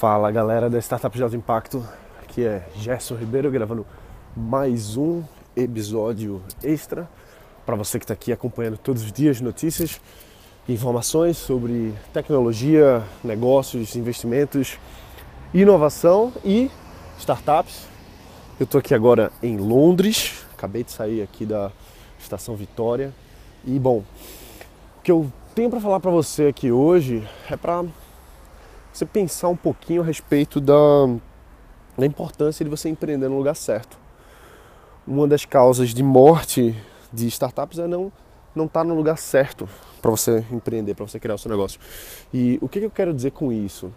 Fala galera da Startup de Alto Impacto, aqui é Gerson Ribeiro gravando mais um episódio extra para você que está aqui acompanhando todos os dias notícias, informações sobre tecnologia, negócios, investimentos, inovação e startups. Eu estou aqui agora em Londres, acabei de sair aqui da Estação Vitória. E bom, o que eu tenho para falar para você aqui hoje é para você pensar um pouquinho a respeito da, da importância de você empreender no lugar certo. Uma das causas de morte de startups é não não estar tá no lugar certo para você empreender, para você criar o seu negócio. E o que, que eu quero dizer com isso?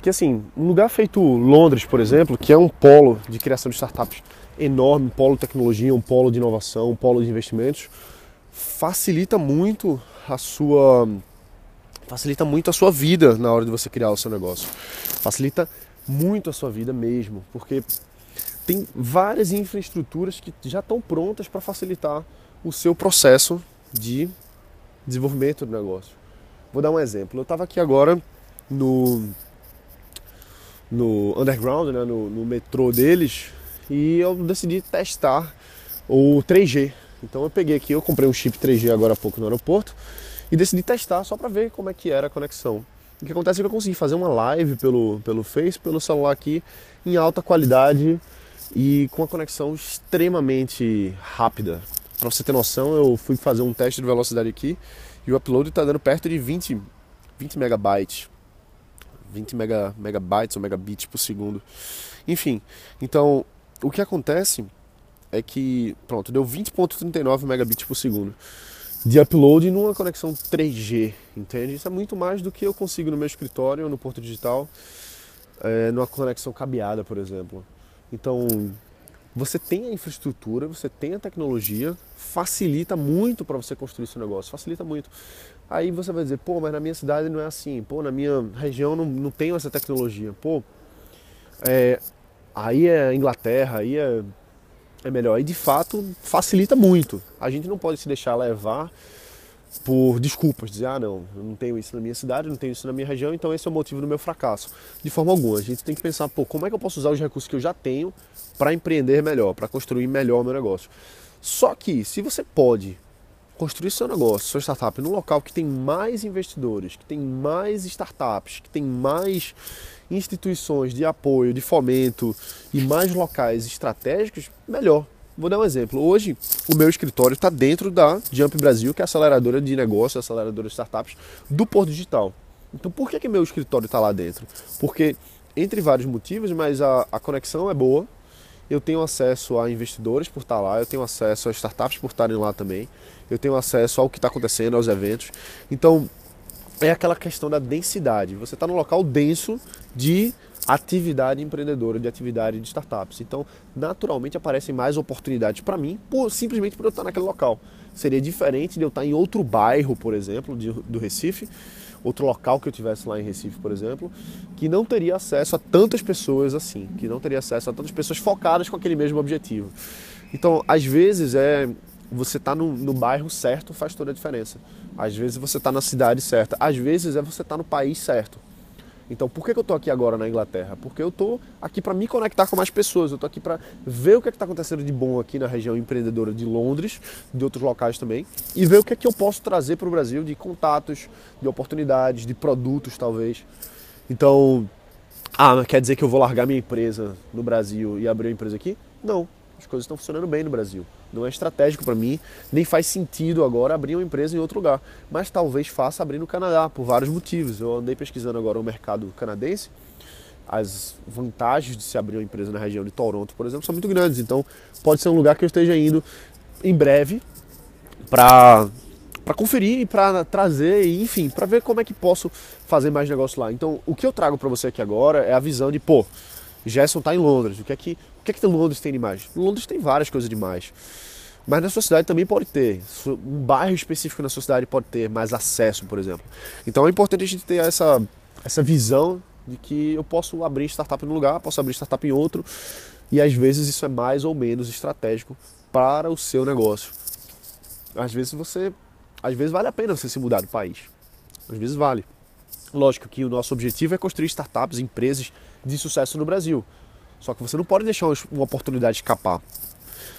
Que assim, um lugar feito Londres, por exemplo, que é um polo de criação de startups enorme, um polo de tecnologia, um polo de inovação, um polo de investimentos, facilita muito a sua facilita muito a sua vida na hora de você criar o seu negócio. Facilita muito a sua vida mesmo, porque tem várias infraestruturas que já estão prontas para facilitar o seu processo de desenvolvimento do negócio. Vou dar um exemplo. Eu estava aqui agora no no underground, né, no, no metrô deles, e eu decidi testar o 3G. Então eu peguei aqui, eu comprei um chip 3G agora há pouco no aeroporto e decidi testar só para ver como é que era a conexão. O que acontece é que eu consegui fazer uma live pelo, pelo Face, pelo celular aqui, em alta qualidade e com uma conexão extremamente rápida. Para você ter noção, eu fui fazer um teste de velocidade aqui e o upload está dando perto de 20, 20 megabytes. 20 mega, megabytes ou megabits por segundo. Enfim, então o que acontece é que, pronto, deu 20.39 megabits por segundo de upload numa conexão 3G, entende? Isso é muito mais do que eu consigo no meu escritório no Porto Digital, é, numa conexão cabeada, por exemplo. Então, você tem a infraestrutura, você tem a tecnologia, facilita muito para você construir seu negócio, facilita muito. Aí você vai dizer, pô, mas na minha cidade não é assim, pô, na minha região não, não tenho essa tecnologia, pô, é, aí é Inglaterra, aí é é melhor. E de fato facilita muito. A gente não pode se deixar levar por desculpas, dizer, ah não, eu não tenho isso na minha cidade, não tenho isso na minha região, então esse é o motivo do meu fracasso. De forma alguma, a gente tem que pensar, pô, como é que eu posso usar os recursos que eu já tenho para empreender melhor, para construir melhor o meu negócio. Só que se você pode construir seu negócio, sua startup num local que tem mais investidores, que tem mais startups, que tem mais instituições de apoio, de fomento e mais locais estratégicos, melhor. Vou dar um exemplo. Hoje, o meu escritório está dentro da Jump Brasil, que é a aceleradora de negócios, aceleradora de startups do Porto Digital. Então, por que, que meu escritório está lá dentro? Porque, entre vários motivos, mas a, a conexão é boa, eu tenho acesso a investidores por estar lá, eu tenho acesso a startups por estarem lá também, eu tenho acesso ao que está acontecendo, aos eventos. Então, é aquela questão da densidade. Você está num local denso de atividade empreendedora, de atividade de startups. Então, naturalmente aparecem mais oportunidades para mim, por, simplesmente por eu estar naquele local. Seria diferente de eu estar em outro bairro, por exemplo, de, do Recife, outro local que eu tivesse lá em Recife, por exemplo, que não teria acesso a tantas pessoas assim, que não teria acesso a tantas pessoas focadas com aquele mesmo objetivo. Então, às vezes é você tá no, no bairro certo faz toda a diferença. Às vezes você está na cidade certa, às vezes é você tá no país certo. Então, por que, eu estou aqui agora na Inglaterra? Porque eu estou aqui para me conectar com mais pessoas, eu estou aqui para ver o que é está acontecendo de bom aqui na região empreendedora de Londres, de outros locais também, e ver o que é que eu posso trazer para o Brasil de contatos, de oportunidades, de produtos talvez. Então, ah, quer dizer que eu vou largar minha empresa no Brasil e abrir uma empresa aqui? Não, as coisas estão funcionando bem no Brasil. Não é estratégico para mim, nem faz sentido agora abrir uma empresa em outro lugar. Mas talvez faça abrir no Canadá, por vários motivos. Eu andei pesquisando agora o mercado canadense. As vantagens de se abrir uma empresa na região de Toronto, por exemplo, são muito grandes. Então, pode ser um lugar que eu esteja indo em breve para para conferir e para trazer, enfim, para ver como é que posso fazer mais negócio lá. Então, o que eu trago para você aqui agora é a visão de, pô, Gerson está em Londres, o que é que o que é que Londres tem demais? Londres tem várias coisas demais. Mas na sua cidade também pode ter. Um bairro específico na sua cidade pode ter mais acesso, por exemplo. Então é importante a gente ter essa, essa visão de que eu posso abrir startup num lugar, posso abrir startup em outro. E às vezes isso é mais ou menos estratégico para o seu negócio. Às vezes você. Às vezes vale a pena você se mudar do país. Às vezes vale. Lógico que o nosso objetivo é construir startups, empresas de sucesso no Brasil. Só que você não pode deixar uma oportunidade escapar.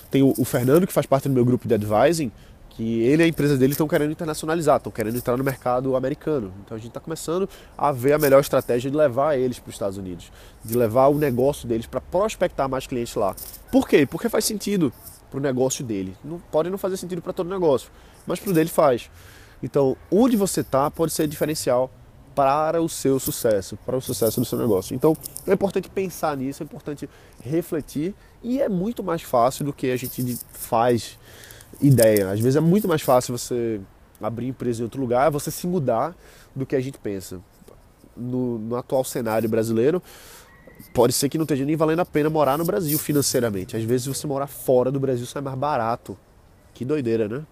Tem o, o Fernando, que faz parte do meu grupo de advising, que ele e a empresa dele estão querendo internacionalizar, estão querendo entrar no mercado americano. Então a gente está começando a ver a melhor estratégia de levar eles para os Estados Unidos, de levar o negócio deles para prospectar mais clientes lá. Por quê? Porque faz sentido para o negócio dele. Não, pode não fazer sentido para todo negócio, mas para o dele faz. Então, onde você está pode ser diferencial para o seu sucesso, para o sucesso do seu negócio. Então, é importante pensar nisso, é importante refletir e é muito mais fácil do que a gente faz ideia. Às vezes é muito mais fácil você abrir empresa em outro lugar, você se mudar do que a gente pensa. No, no atual cenário brasileiro, pode ser que não esteja nem valendo a pena morar no Brasil financeiramente. Às vezes você morar fora do Brasil sai mais barato. Que doideira, né?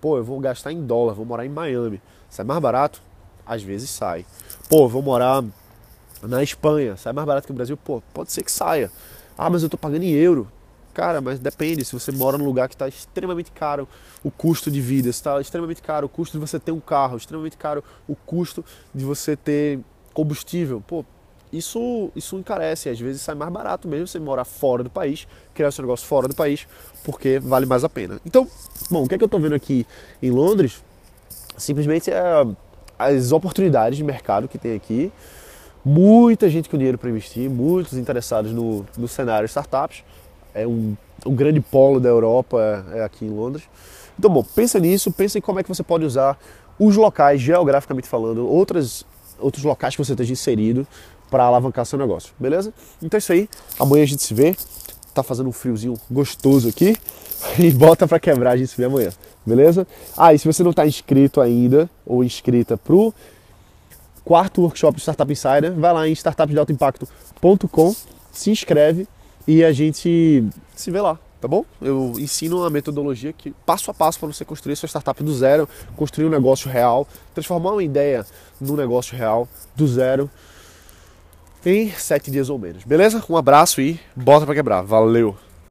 Pô, eu vou gastar em dólar, vou morar em Miami. Sai mais barato? Às vezes sai. Pô, vou morar na Espanha, sai mais barato que o Brasil? Pô, pode ser que saia. Ah, mas eu tô pagando em euro. Cara, mas depende. Se você mora num lugar que está extremamente caro o custo de vida, está extremamente caro o custo de você ter um carro, extremamente caro o custo de você ter combustível. Pô, isso, isso encarece, às vezes sai mais barato mesmo você morar fora do país, criar seu negócio fora do país, porque vale mais a pena. Então, bom, o que é que eu estou vendo aqui em Londres? Simplesmente é as oportunidades de mercado que tem aqui, muita gente com dinheiro para investir, muitos interessados no, no cenário startups, é um, um grande polo da Europa é, é aqui em Londres. Então, bom, pensa nisso, pensa em como é que você pode usar os locais, geograficamente falando, outras, outros locais que você esteja inserido para alavancar seu negócio, beleza? Então é isso aí, amanhã a gente se vê. Tá fazendo um friozinho gostoso aqui e bota para quebrar, a gente se vê amanhã, beleza? Ah, e se você não está inscrito ainda ou inscrita pro quarto workshop Startup Insider, vai lá em startupsdealtoimpacto.com, se inscreve e a gente se vê lá, tá bom? Eu ensino uma metodologia que passo a passo para você construir sua startup do zero, construir um negócio real, transformar uma ideia num negócio real do zero em sete dias ou menos. Beleza? Um abraço e bota para quebrar. Valeu!